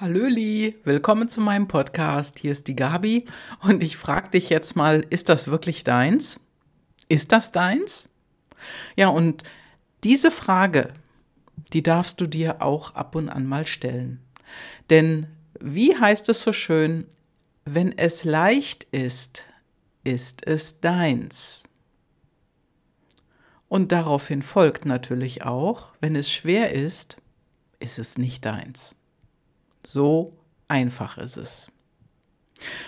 Hallöli, willkommen zu meinem Podcast. Hier ist die Gabi und ich frage dich jetzt mal, ist das wirklich deins? Ist das deins? Ja, und diese Frage, die darfst du dir auch ab und an mal stellen. Denn wie heißt es so schön, wenn es leicht ist, ist es deins. Und daraufhin folgt natürlich auch, wenn es schwer ist, ist es nicht deins. So einfach ist es.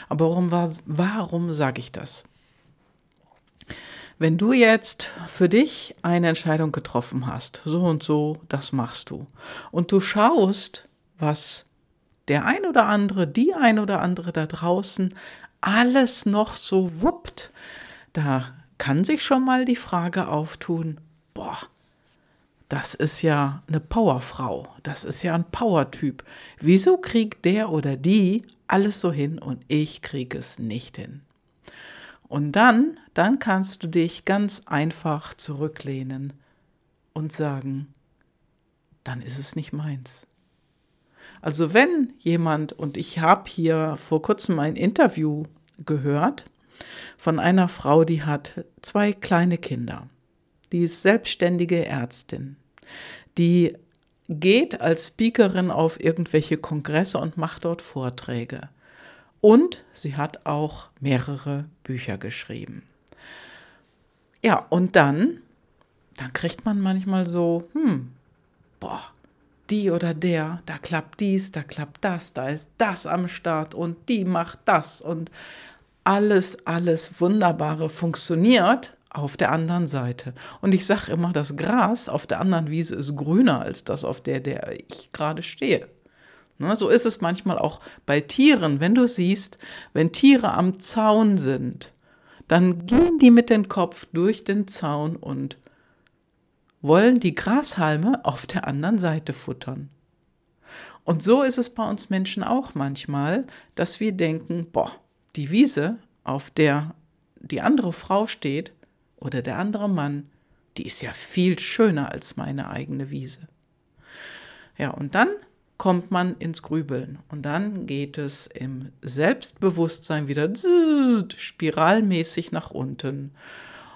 Aber warum, warum sage ich das? Wenn du jetzt für dich eine Entscheidung getroffen hast, so und so, das machst du, und du schaust, was der ein oder andere, die ein oder andere da draußen alles noch so wuppt, da kann sich schon mal die Frage auftun, das ist ja eine Powerfrau, das ist ja ein Powertyp. Wieso kriegt der oder die alles so hin und ich kriege es nicht hin? Und dann, dann kannst du dich ganz einfach zurücklehnen und sagen, dann ist es nicht meins. Also wenn jemand, und ich habe hier vor kurzem ein Interview gehört von einer Frau, die hat zwei kleine Kinder. Die ist selbstständige Ärztin die geht als Speakerin auf irgendwelche Kongresse und macht dort Vorträge. Und sie hat auch mehrere Bücher geschrieben. Ja, und dann, dann kriegt man manchmal so, hm, boah, die oder der, da klappt dies, da klappt das, da ist das am Start und die macht das und alles, alles Wunderbare funktioniert auf der anderen Seite. Und ich sage immer, das Gras auf der anderen Wiese ist grüner als das, auf der, der ich gerade stehe. Ne, so ist es manchmal auch bei Tieren. Wenn du siehst, wenn Tiere am Zaun sind, dann gehen die mit dem Kopf durch den Zaun und wollen die Grashalme auf der anderen Seite futtern. Und so ist es bei uns Menschen auch manchmal, dass wir denken, boah, die Wiese, auf der die andere Frau steht, oder der andere Mann, die ist ja viel schöner als meine eigene Wiese. Ja, und dann kommt man ins Grübeln und dann geht es im Selbstbewusstsein wieder spiralmäßig nach unten.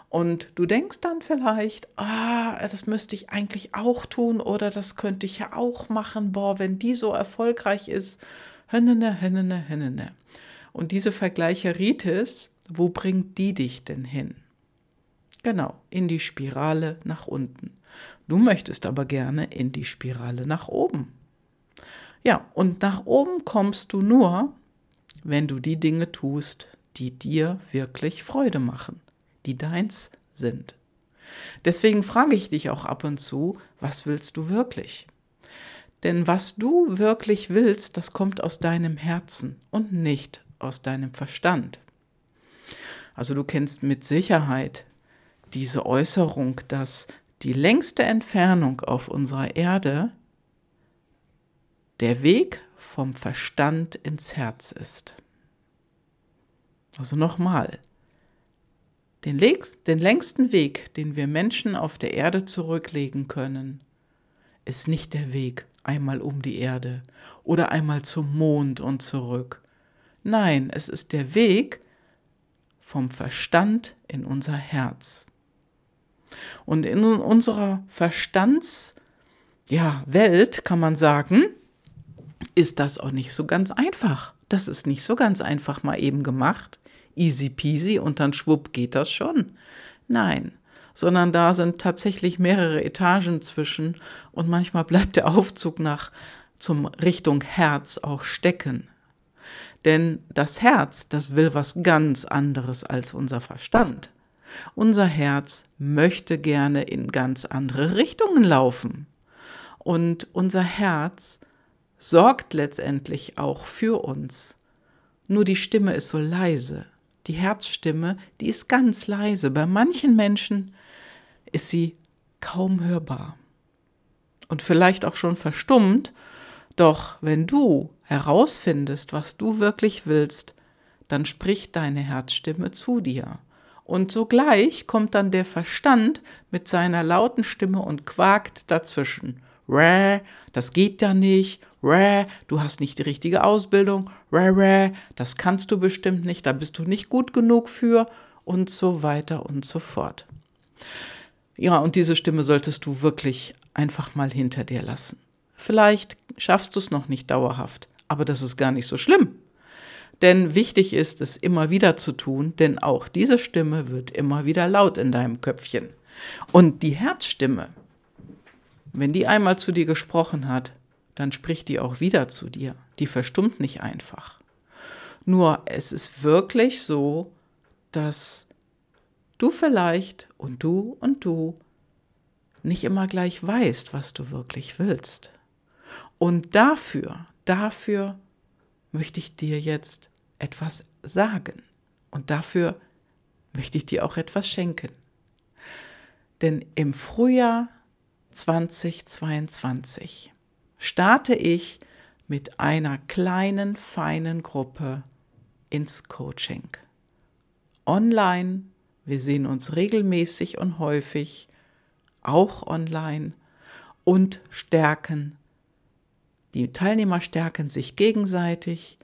Und du denkst dann vielleicht, ah, das müsste ich eigentlich auch tun oder das könnte ich ja auch machen, boah, wenn die so erfolgreich ist, hennene, hennene, hennene. Und diese Vergleicheritis, wo bringt die dich denn hin? Genau, in die Spirale nach unten. Du möchtest aber gerne in die Spirale nach oben. Ja, und nach oben kommst du nur, wenn du die Dinge tust, die dir wirklich Freude machen, die deins sind. Deswegen frage ich dich auch ab und zu, was willst du wirklich? Denn was du wirklich willst, das kommt aus deinem Herzen und nicht aus deinem Verstand. Also du kennst mit Sicherheit diese Äußerung, dass die längste Entfernung auf unserer Erde der Weg vom Verstand ins Herz ist. Also nochmal, den, den längsten Weg, den wir Menschen auf der Erde zurücklegen können, ist nicht der Weg einmal um die Erde oder einmal zum Mond und zurück. Nein, es ist der Weg vom Verstand in unser Herz. Und in unserer Verstandswelt, ja, kann man sagen, ist das auch nicht so ganz einfach. Das ist nicht so ganz einfach mal eben gemacht. Easy peasy und dann schwupp geht das schon. Nein, sondern da sind tatsächlich mehrere Etagen zwischen und manchmal bleibt der Aufzug nach zum Richtung Herz auch stecken. Denn das Herz, das will was ganz anderes als unser Verstand. Unser Herz möchte gerne in ganz andere Richtungen laufen. Und unser Herz sorgt letztendlich auch für uns. Nur die Stimme ist so leise. Die Herzstimme, die ist ganz leise. Bei manchen Menschen ist sie kaum hörbar. Und vielleicht auch schon verstummt. Doch wenn du herausfindest, was du wirklich willst, dann spricht deine Herzstimme zu dir. Und sogleich kommt dann der Verstand mit seiner lauten Stimme und quakt dazwischen. Räh, das geht ja nicht. Räh, du hast nicht die richtige Ausbildung, räh, räh, das kannst du bestimmt nicht, da bist du nicht gut genug für und so weiter und so fort. Ja, und diese Stimme solltest du wirklich einfach mal hinter dir lassen. Vielleicht schaffst du es noch nicht dauerhaft, aber das ist gar nicht so schlimm. Denn wichtig ist es immer wieder zu tun, denn auch diese Stimme wird immer wieder laut in deinem Köpfchen. Und die Herzstimme, wenn die einmal zu dir gesprochen hat, dann spricht die auch wieder zu dir. Die verstummt nicht einfach. Nur es ist wirklich so, dass du vielleicht und du und du nicht immer gleich weißt, was du wirklich willst. Und dafür, dafür möchte ich dir jetzt etwas sagen. Und dafür möchte ich dir auch etwas schenken. Denn im Frühjahr 2022 starte ich mit einer kleinen, feinen Gruppe ins Coaching. Online, wir sehen uns regelmäßig und häufig, auch online und stärken. Die Teilnehmer stärken sich gegenseitig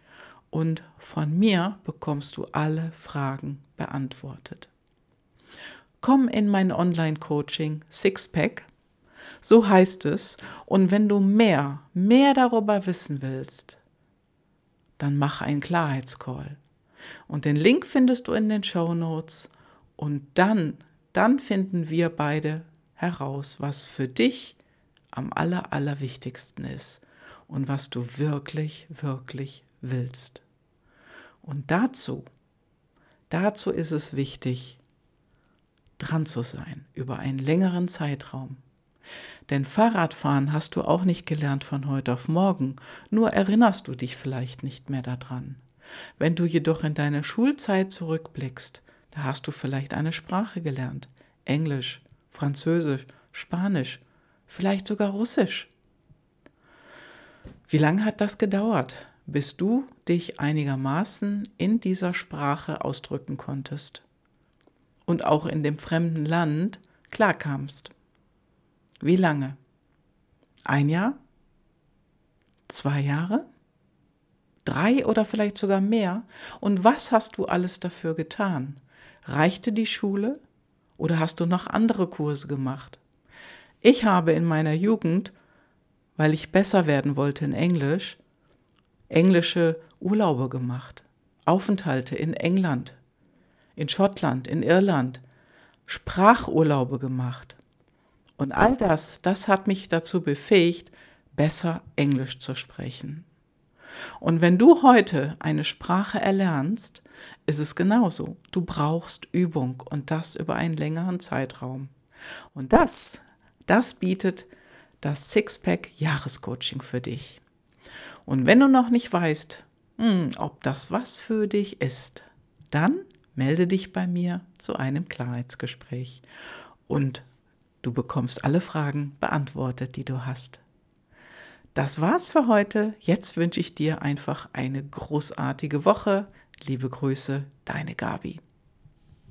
und von mir bekommst du alle Fragen beantwortet. Komm in mein Online-Coaching Sixpack, so heißt es, und wenn du mehr, mehr darüber wissen willst, dann mach einen Klarheitscall. Und den Link findest du in den Show Notes und dann, dann finden wir beide heraus, was für dich am aller, allerwichtigsten ist und was du wirklich, wirklich willst. Und dazu, dazu ist es wichtig, dran zu sein über einen längeren Zeitraum. Denn Fahrradfahren hast du auch nicht gelernt von heute auf morgen, nur erinnerst du dich vielleicht nicht mehr daran. Wenn du jedoch in deine Schulzeit zurückblickst, da hast du vielleicht eine Sprache gelernt, Englisch, Französisch, Spanisch, vielleicht sogar Russisch. Wie lange hat das gedauert, bis du dich einigermaßen in dieser Sprache ausdrücken konntest und auch in dem fremden Land klarkamst? Wie lange? Ein Jahr? Zwei Jahre? Drei oder vielleicht sogar mehr? Und was hast du alles dafür getan? Reichte die Schule oder hast du noch andere Kurse gemacht? Ich habe in meiner Jugend, weil ich besser werden wollte in Englisch, englische Urlaube gemacht, Aufenthalte in England, in Schottland, in Irland, Sprachurlaube gemacht. Und all das, das hat mich dazu befähigt, besser Englisch zu sprechen. Und wenn du heute eine Sprache erlernst, ist es genauso. Du brauchst Übung und das über einen längeren Zeitraum. Und das, das bietet das Sixpack Jahrescoaching für dich. Und wenn du noch nicht weißt, hm, ob das was für dich ist, dann melde dich bei mir zu einem Klarheitsgespräch und du bekommst alle Fragen beantwortet, die du hast. Das war's für heute. Jetzt wünsche ich dir einfach eine großartige Woche. Liebe Grüße, deine Gabi.